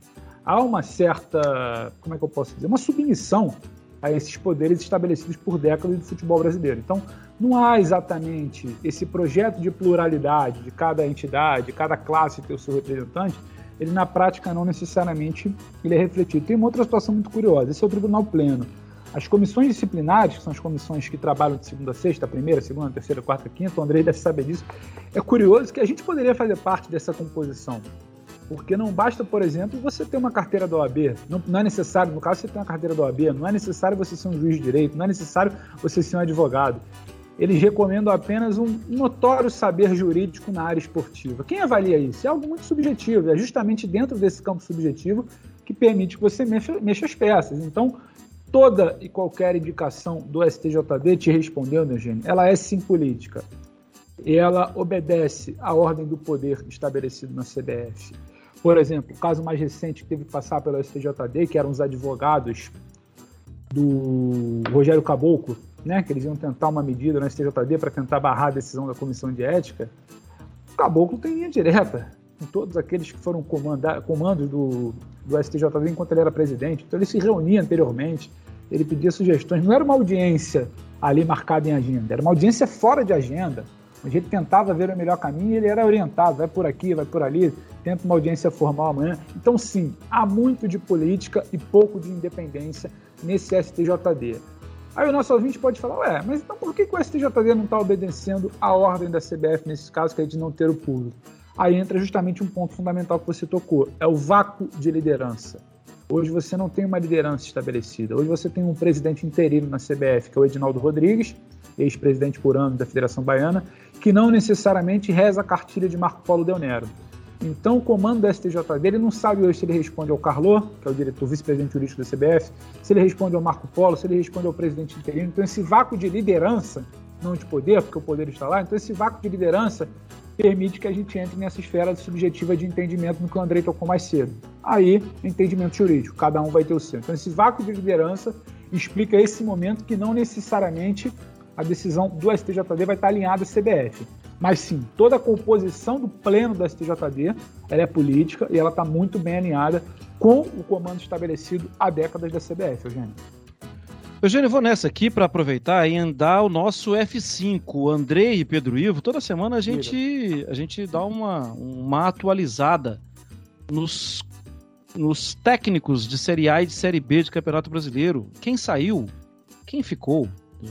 há uma certa, como é que eu posso dizer, uma submissão a esses poderes estabelecidos por décadas do futebol brasileiro. Então, não há exatamente esse projeto de pluralidade de cada entidade, de cada classe ter o seu representante, ele na prática não necessariamente ele é refletido. Tem uma outra situação muito curiosa, esse é o Tribunal Pleno. As comissões disciplinares, que são as comissões que trabalham de segunda a sexta, primeira, segunda, terceira, quarta, quinta, o Andrei deve saber disso. É curioso que a gente poderia fazer parte dessa composição. Porque não basta, por exemplo, você ter uma carteira da OAB. Não, não, é necessário, no caso, você ter uma carteira da OAB, não é necessário você ser um juiz de direito, não é necessário você ser um advogado. Eles recomendam apenas um notório saber jurídico na área esportiva. Quem avalia isso? É algo muito subjetivo, é justamente dentro desse campo subjetivo que permite que você mexa, mexa as peças. Então, toda e qualquer indicação do STJD, te respondendo, Eugênio, ela é sim política. E ela obedece à ordem do poder estabelecido na CBF. Por exemplo, o caso mais recente que teve que passar pelo STJD, que eram os advogados do Rogério Caboclo, né, que eles iam tentar uma medida no STJD para tentar barrar a decisão da comissão de ética. O Caboclo tem linha direta com todos aqueles que foram comandos do, do STJD enquanto ele era presidente. Então ele se reunia anteriormente, ele pedia sugestões. Não era uma audiência ali marcada em agenda, era uma audiência fora de agenda. A gente tentava ver o melhor caminho e ele era orientado, vai por aqui, vai por ali, tenta uma audiência formal amanhã. Então, sim, há muito de política e pouco de independência nesse STJD. Aí o nosso ouvinte pode falar, ué, mas então por que, que o STJD não está obedecendo a ordem da CBF nesse caso, que é de não ter o público? Aí entra justamente um ponto fundamental que você tocou, é o vácuo de liderança. Hoje você não tem uma liderança estabelecida. Hoje você tem um presidente interino na CBF, que é o Edinaldo Rodrigues, ex-presidente por ano da Federação Baiana, que não necessariamente reza a cartilha de Marco Polo Del Nero. Então, o comando da STJD ele não sabe hoje se ele responde ao Carlô, que é o diretor vice-presidente jurídico da CBF, se ele responde ao Marco Polo, se ele responde ao presidente interino. Então, esse vácuo de liderança, não de poder, porque o poder está lá, então esse vácuo de liderança permite que a gente entre nessa esfera subjetiva de entendimento no que o Andrei tocou mais cedo. Aí, entendimento jurídico, cada um vai ter o seu. Então, esse vácuo de liderança explica esse momento que não necessariamente a decisão do STJD vai estar alinhada à CBF. Mas sim, toda a composição do pleno do STJD ela é política e ela está muito bem alinhada com o comando estabelecido há décadas da CBF, Eugênio. Eugênio, vou nessa aqui para aproveitar e andar o nosso F5, Andrei e Pedro Ivo. Toda semana a gente, a gente dá uma, uma atualizada nos, nos técnicos de Série A e de Série B de Campeonato Brasileiro. Quem saiu, quem ficou,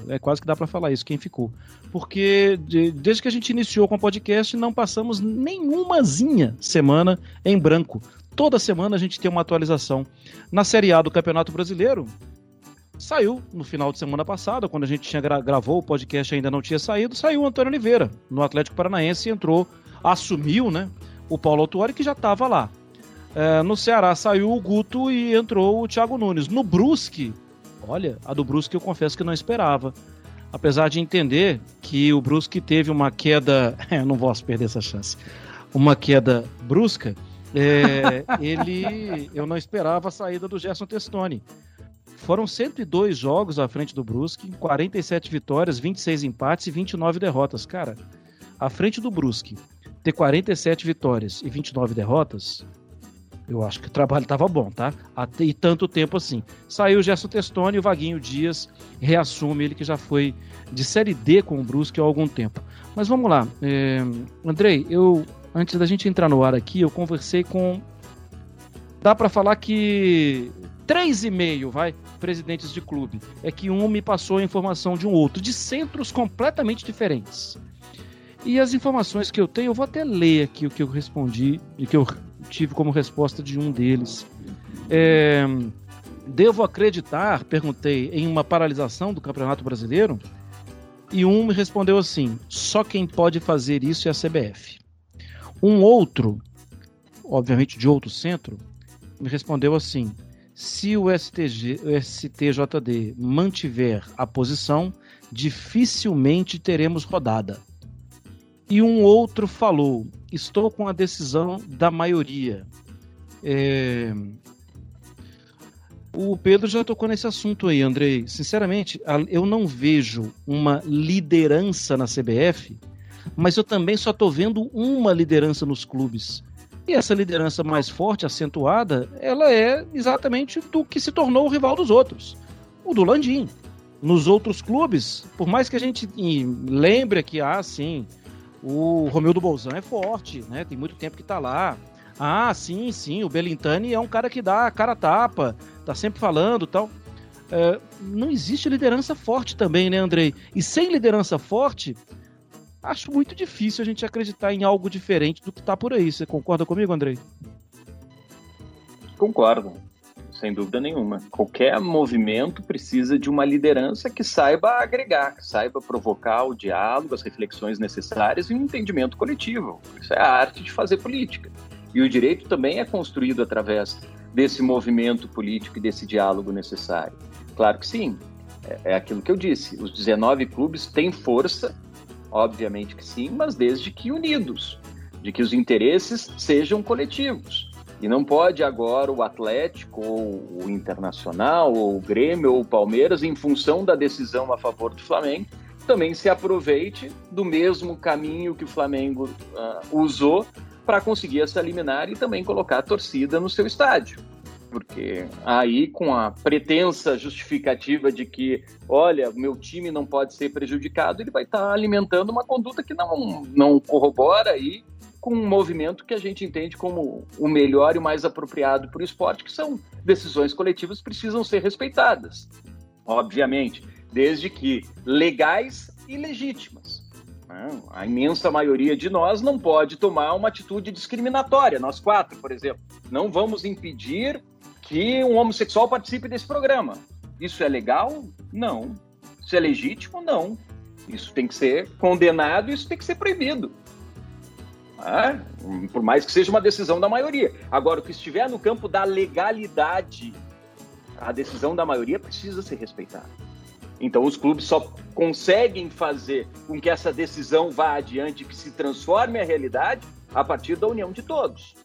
é quase que dá para falar isso, quem ficou. Porque de, desde que a gente iniciou com o podcast, não passamos nenhumazinha semana em branco. Toda semana a gente tem uma atualização. Na Série A do Campeonato Brasileiro, saiu no final de semana passada, quando a gente tinha gra gravou, o podcast ainda não tinha saído, saiu o Antônio Oliveira, no Atlético Paranaense, entrou, assumiu, né, o Paulo Autuori, que já estava lá. É, no Ceará saiu o Guto e entrou o Thiago Nunes. No Brusque, Olha, a do Brusque eu confesso que não esperava. Apesar de entender que o Brusque teve uma queda. Não posso perder essa chance. Uma queda brusca. É, ele. Eu não esperava a saída do Gerson Testoni. Foram 102 jogos à frente do Brusque, 47 vitórias, 26 empates e 29 derrotas. Cara, à frente do Brusque, ter 47 vitórias e 29 derrotas, eu acho que o trabalho estava bom, tá? E tanto tempo assim. Saiu o Gerson Testoni e o Vaguinho Dias reassume ele que já foi de Série D com o Brusque há algum tempo. Mas vamos lá. É, Andrei, eu antes da gente entrar no ar aqui, eu conversei com. Dá para falar que três e meio, vai, presidentes de clube. É que um me passou a informação de um outro, de centros completamente diferentes. E as informações que eu tenho, eu vou até ler aqui o que eu respondi, e que eu tive como resposta de um deles. É, devo acreditar, perguntei, em uma paralisação do Campeonato Brasileiro? E um me respondeu assim: só quem pode fazer isso é a CBF. Um outro, obviamente de outro centro, me respondeu assim: se o, STG, o STJD mantiver a posição, dificilmente teremos rodada. E um outro falou: estou com a decisão da maioria. É... O Pedro já tocou nesse assunto aí, Andrei. Sinceramente, eu não vejo uma liderança na CBF, mas eu também só estou vendo uma liderança nos clubes. E essa liderança mais forte, acentuada, ela é exatamente do que se tornou o rival dos outros, o do Landim. Nos outros clubes, por mais que a gente lembre que, ah, sim, o Romildo Bolzan é forte, né? Tem muito tempo que está lá. Ah, sim, sim, o Belintani é um cara que dá a cara tapa, tá sempre falando tal. É, não existe liderança forte também, né, Andrei? E sem liderança forte, acho muito difícil a gente acreditar em algo diferente do que tá por aí. Você concorda comigo, Andrei? Concordo, sem dúvida nenhuma. Qualquer movimento precisa de uma liderança que saiba agregar, que saiba provocar o diálogo, as reflexões necessárias e um entendimento coletivo. Isso é a arte de fazer política. E o direito também é construído através desse movimento político e desse diálogo necessário. Claro que sim, é, é aquilo que eu disse: os 19 clubes têm força, obviamente que sim, mas desde que unidos, de que os interesses sejam coletivos. E não pode agora o Atlético, ou o Internacional, ou o Grêmio, ou o Palmeiras, em função da decisão a favor do Flamengo, também se aproveite do mesmo caminho que o Flamengo uh, usou para conseguir essa liminar e também colocar a torcida no seu estádio. Porque aí, com a pretensa justificativa de que, olha, meu time não pode ser prejudicado, ele vai estar tá alimentando uma conduta que não, não corrobora aí com um movimento que a gente entende como o melhor e o mais apropriado para o esporte, que são decisões coletivas que precisam ser respeitadas, obviamente, desde que legais e legítimas. A imensa maioria de nós não pode tomar uma atitude discriminatória. Nós quatro, por exemplo, não vamos impedir que um homossexual participe desse programa. Isso é legal? Não. Isso é legítimo? Não. Isso tem que ser condenado, isso tem que ser proibido. Ah, por mais que seja uma decisão da maioria. Agora, o que estiver no campo da legalidade, a decisão da maioria precisa ser respeitada. Então, os clubes só conseguem fazer com que essa decisão vá adiante, que se transforme a realidade, a partir da união de todos.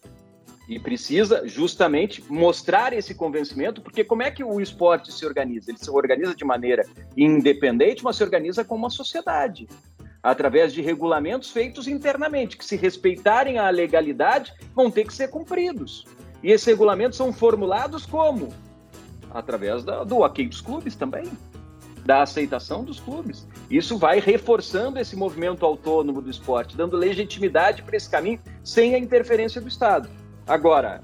E precisa justamente mostrar esse convencimento, porque como é que o esporte se organiza? Ele se organiza de maneira independente, mas se organiza como uma sociedade, através de regulamentos feitos internamente, que se respeitarem a legalidade, vão ter que ser cumpridos. E esses regulamentos são formulados como? Através da, do ok dos clubes também da aceitação dos clubes. Isso vai reforçando esse movimento autônomo do esporte, dando legitimidade para esse caminho sem a interferência do Estado. Agora,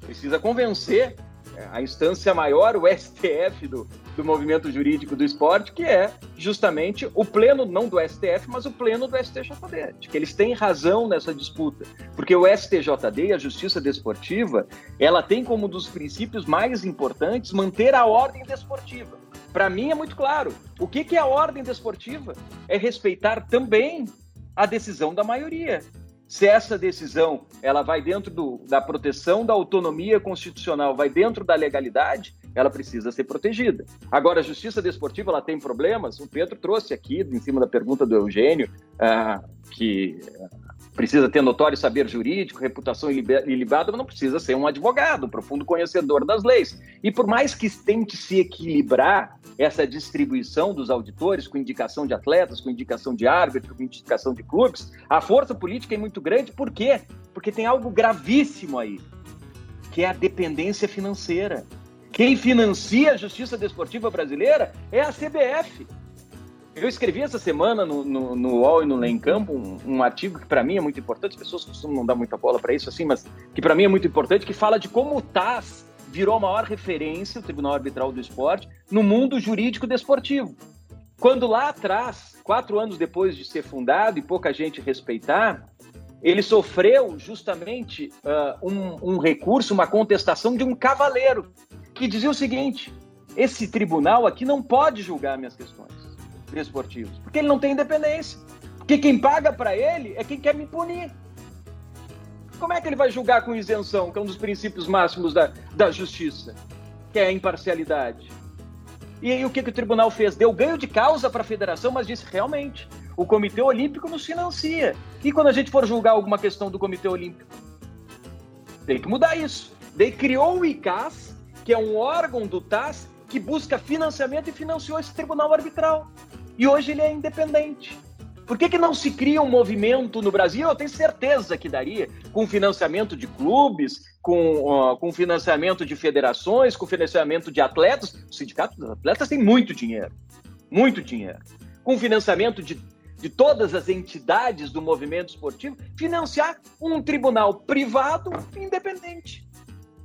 precisa convencer é, a instância maior, o STF do, do movimento jurídico do esporte, que é justamente o pleno, não do STF, mas o pleno do STJD, que eles têm razão nessa disputa. Porque o STJD, a Justiça Desportiva, ela tem como um dos princípios mais importantes manter a ordem desportiva. Para mim é muito claro. O que, que é a ordem desportiva? É respeitar também a decisão da maioria. Se essa decisão ela vai dentro do, da proteção da autonomia constitucional, vai dentro da legalidade, ela precisa ser protegida. Agora, a justiça desportiva ela tem problemas. O Pedro trouxe aqui, em cima da pergunta do Eugênio, uh, que precisa ter notório saber jurídico, reputação ilibada, mas não precisa ser um advogado, um profundo conhecedor das leis. E por mais que tente se equilibrar essa distribuição dos auditores com indicação de atletas, com indicação de árbitro, com indicação de clubes, a força política é muito grande. Por quê? Porque tem algo gravíssimo aí, que é a dependência financeira. Quem financia a justiça desportiva brasileira é a CBF. Eu escrevi essa semana no, no, UOL e no Lê em Campo um, um artigo que para mim é muito importante, as pessoas costumam não dar muita bola para isso assim, mas que para mim é muito importante, que fala de como o TAS virou a maior referência, o Tribunal Arbitral do Esporte, no mundo jurídico desportivo. Quando lá atrás, quatro anos depois de ser fundado e pouca gente respeitar, ele sofreu justamente uh, um, um recurso, uma contestação de um cavaleiro, que dizia o seguinte: esse tribunal aqui não pode julgar minhas questões desportivos, porque ele não tem independência. Porque quem paga para ele é quem quer me punir. Como é que ele vai julgar com isenção, que é um dos princípios máximos da, da justiça, que é a imparcialidade? E aí o que, que o tribunal fez? Deu ganho de causa para a federação, mas disse realmente, o Comitê Olímpico nos financia. E quando a gente for julgar alguma questão do Comitê Olímpico? Tem que mudar isso. Daí criou o ICAS, que é um órgão do TAS que busca financiamento e financiou esse tribunal arbitral. E hoje ele é independente. Por que, que não se cria um movimento no Brasil? Eu tenho certeza que daria, com financiamento de clubes, com, uh, com financiamento de federações, com financiamento de atletas. O sindicato dos atletas tem muito dinheiro, muito dinheiro. Com financiamento de, de todas as entidades do movimento esportivo, financiar um tribunal privado independente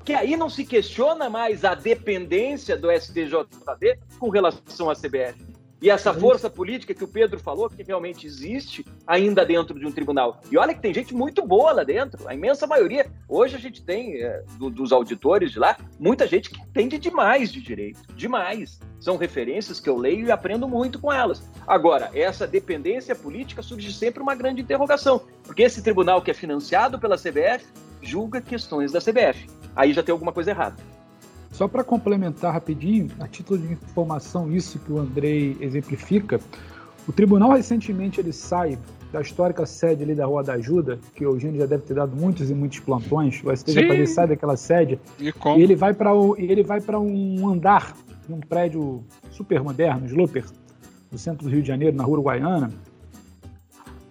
que aí não se questiona mais a dependência do STJD com relação à CBF. E essa força política que o Pedro falou, que realmente existe ainda dentro de um tribunal. E olha que tem gente muito boa lá dentro, a imensa maioria. Hoje a gente tem, é, do, dos auditores de lá, muita gente que entende demais de direito, demais. São referências que eu leio e aprendo muito com elas. Agora, essa dependência política surge sempre uma grande interrogação, porque esse tribunal que é financiado pela CBF julga questões da CBF aí já tem alguma coisa errada. Só para complementar rapidinho, a título de informação, isso que o Andrei exemplifica, o tribunal recentemente ele sai da histórica sede ali da Rua da Ajuda, que o Eugênio já deve ter dado muitos e muitos plantões, o STJD sai daquela sede e, e ele vai para ele vai para um andar de um prédio super moderno, Sloper, no centro do Rio de Janeiro, na Rua Uruguaiana.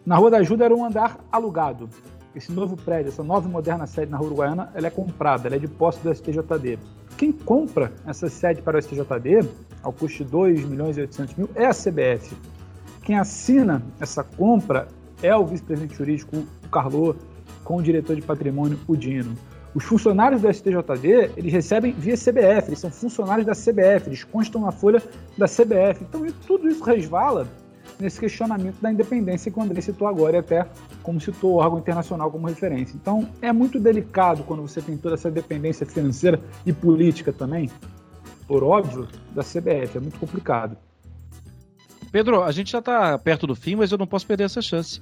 Na Rua da Ajuda era um andar alugado esse novo prédio, essa nova e moderna sede na Rua Uruguaiana, ela é comprada, ela é de posse do STJD. Quem compra essa sede para o STJD, ao custo de 2 milhões e 800 mil, é a CBF. Quem assina essa compra é o vice-presidente jurídico, o Carlô, com o diretor de patrimônio, o Dino. Os funcionários do STJD, eles recebem via CBF, eles são funcionários da CBF, eles constam na folha da CBF. Então, tudo isso resvala nesse questionamento da independência que o André citou agora e até como citou o órgão internacional como referência. Então, é muito delicado quando você tem toda essa dependência financeira e política também, por óbvio, da CBF. É muito complicado. Pedro, a gente já está perto do fim, mas eu não posso perder essa chance.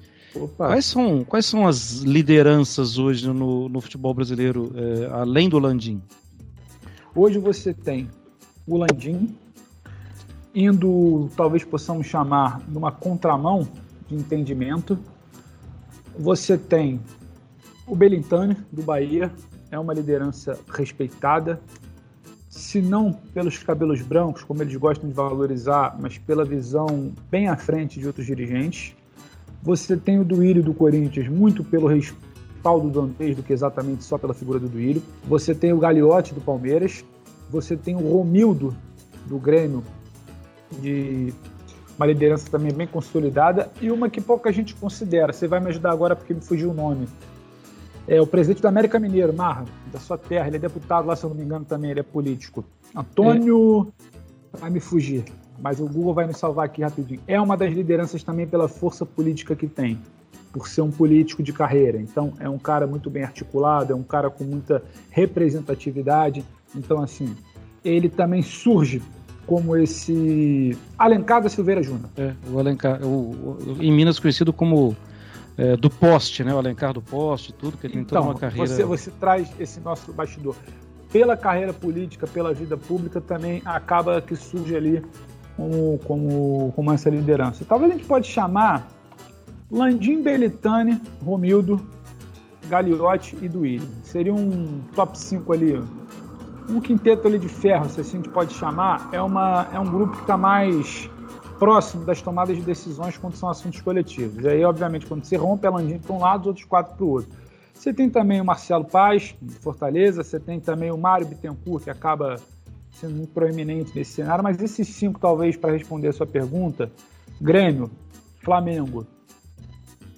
Quais são, quais são as lideranças hoje no, no futebol brasileiro, é, além do Landim? Hoje você tem o Landim, indo, talvez possamos chamar, numa contramão de entendimento. Você tem o Belintani, do Bahia, é uma liderança respeitada, se não pelos cabelos brancos, como eles gostam de valorizar, mas pela visão bem à frente de outros dirigentes. Você tem o Duílio do Corinthians, muito pelo respaldo do Antez do que exatamente só pela figura do Duílio. Você tem o Gagliotti do Palmeiras. Você tem o Romildo do Grêmio, de uma liderança também bem consolidada e uma que pouca gente considera. Você vai me ajudar agora porque me fugiu o nome. É o presidente da América Mineiro, Marra, da sua terra. Ele é deputado lá, se eu não me engano, também. Ele é político. Antônio. É. Vai me fugir, mas o Google vai me salvar aqui rapidinho. É uma das lideranças também pela força política que tem, por ser um político de carreira. Então, é um cara muito bem articulado, é um cara com muita representatividade. Então, assim, ele também surge como esse Alencar da Silveira Júnior. É, o Alencar, o, o, em Minas conhecido como é, do poste, né? O Alencar do poste, tudo, que ele então, tem toda uma carreira. Você, você traz esse nosso bastidor. Pela carreira política, pela vida pública, também acaba que surge ali como, como, como essa liderança. Talvez a gente pode chamar Landim Belitani, Romildo, Gagliotti e Duílio. Seria um top 5 ali um quinteto ali de ferro, se assim a gente pode chamar, é, uma, é um grupo que está mais próximo das tomadas de decisões quando são assuntos coletivos. E aí, obviamente, quando você rompe a Landim para um lado, os outros quatro para o outro. Você tem também o Marcelo Paz, de Fortaleza, você tem também o Mário Bittencourt, que acaba sendo muito proeminente nesse cenário, mas esses cinco, talvez, para responder a sua pergunta, Grêmio, Flamengo,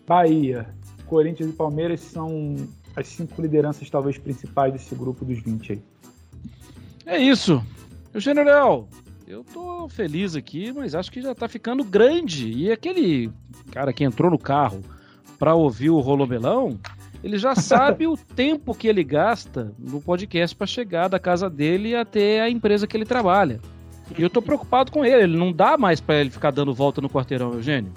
Bahia, Corinthians e Palmeiras são as cinco lideranças, talvez, principais desse grupo dos 20 aí. É isso. O general, eu tô feliz aqui, mas acho que já tá ficando grande. E aquele cara que entrou no carro para ouvir o Rolomelão, ele já sabe o tempo que ele gasta no podcast para chegar da casa dele até a empresa que ele trabalha. E eu tô preocupado com ele, ele não dá mais para ele ficar dando volta no quarteirão, Eugênio.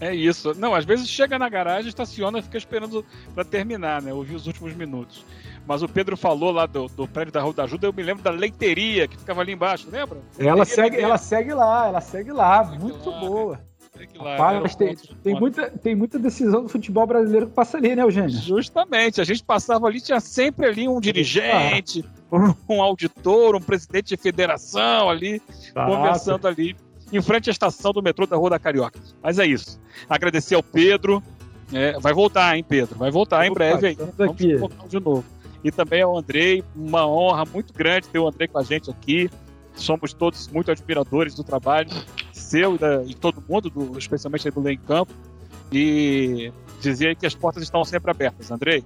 É isso. Não, às vezes chega na garagem, estaciona e fica esperando para terminar, né? Ouvir os últimos minutos. Mas o Pedro falou lá do, do prédio da Rua da Ajuda, eu me lembro da leiteria que ficava ali embaixo, lembra? Ela segue, ela segue lá, ela segue lá, muito boa. Rapaz, tem, tem, muita, tem muita decisão do futebol brasileiro que passa ali, né, Eugênio? Justamente. A gente passava ali, tinha sempre ali um dirigente, um auditor, um presidente de federação ali, conversando ali, em frente à estação do metrô da Rua da Carioca. Mas é isso. Agradecer ao Pedro. É, vai voltar, hein, Pedro? Vai voltar em breve aí. Vamos aqui. de novo. E também ao Andrei, uma honra muito grande ter o Andrei com a gente aqui. Somos todos muito admiradores do trabalho seu e, da, de todo mundo, do, especialmente do Lei em Campo, e dizer que as portas estão sempre abertas. Andrei?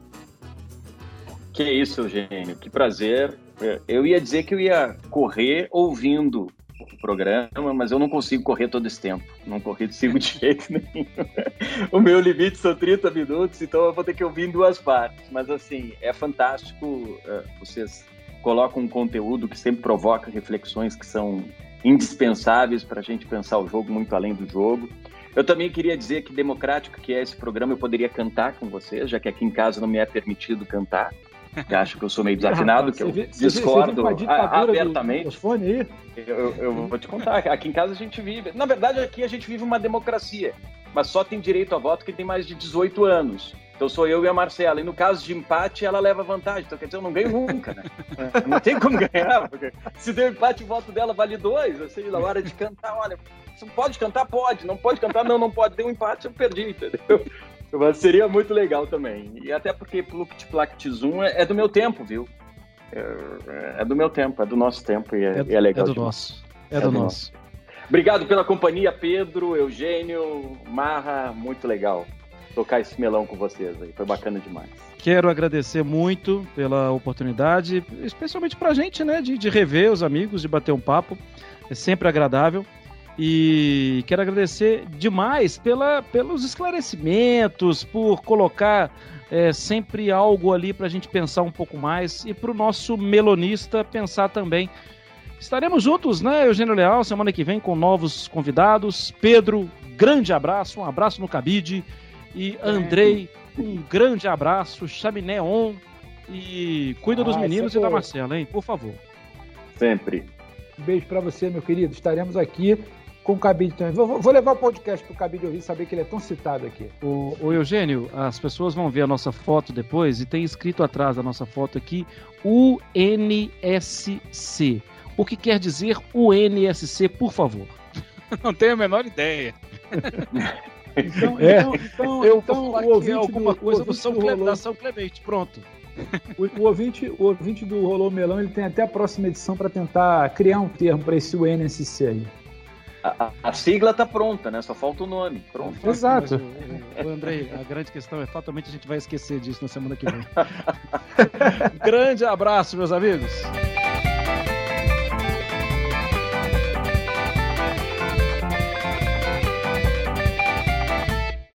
Que isso, Eugênio, que prazer. Eu ia dizer que eu ia correr ouvindo o programa, mas eu não consigo correr todo esse tempo. Não consigo de jeito nenhum. o meu limite são 30 minutos, então eu vou ter que ouvir em duas partes. Mas, assim, é fantástico. Uh, vocês colocam um conteúdo que sempre provoca reflexões que são indispensáveis para a gente pensar o jogo muito além do jogo. Eu também queria dizer que democrático que é esse programa, eu poderia cantar com vocês, já que aqui em casa não me é permitido cantar. Que acho que eu sou meio desafinado, que eu vê, discordo você abertamente. Eu, eu vou te contar, aqui em casa a gente vive. Na verdade, aqui a gente vive uma democracia, mas só tem direito a voto quem tem mais de 18 anos. Então sou eu e a Marcela. E no caso de empate, ela leva vantagem. Então quer dizer, eu não ganho nunca, né? Não tem como ganhar, porque se deu empate, o voto dela vale dois. Assim, na hora de cantar, olha, você pode cantar? Pode. Não pode cantar? Não, não pode. Deu um empate, eu perdi, entendeu? Mas seria muito legal também. E até porque Pluct Plact Zoom é, é do meu tempo, viu? É, é, do meu tempo, é do nosso tempo e é, é, é legal. É do nosso. É, do, do nosso. nosso. Obrigado pela companhia, Pedro, Eugênio, Marra, muito legal tocar esse melão com vocês aí. Foi bacana demais. Quero agradecer muito pela oportunidade, especialmente pra gente, né, de, de rever os amigos, de bater um papo. É sempre agradável. E quero agradecer demais pela, pelos esclarecimentos, por colocar é, sempre algo ali para a gente pensar um pouco mais e para o nosso melonista pensar também. Estaremos juntos, né, Eugênio Leal, semana que vem com novos convidados. Pedro, grande abraço, um abraço no cabide. E Andrei, um grande abraço, chaminé on e cuida ah, dos meninos e da Marcela, hein? Por favor. Sempre. Um beijo para você, meu querido. Estaremos aqui com o Cabide também. Vou, vou levar o podcast para o Cabide ouvir saber que ele é tão citado aqui. O, o, Eugênio, as pessoas vão ver a nossa foto depois e tem escrito atrás da nossa foto aqui UNSC. O que quer dizer UNSC, por favor? Não tenho a menor ideia. Então, é. então, então, eu então o ouvinte alguma do, coisa do São Cle... da São Clemente, pronto. O, o, ouvinte, o ouvinte do Rolou Melão ele tem até a próxima edição para tentar criar um termo para esse UNSC aí. A, a, sigla tá pronta, né? Só falta o nome. Pronto. Exato. O, o, Andrei, a grande questão é fatalmente a gente vai esquecer disso na semana que vem. grande abraço, meus amigos.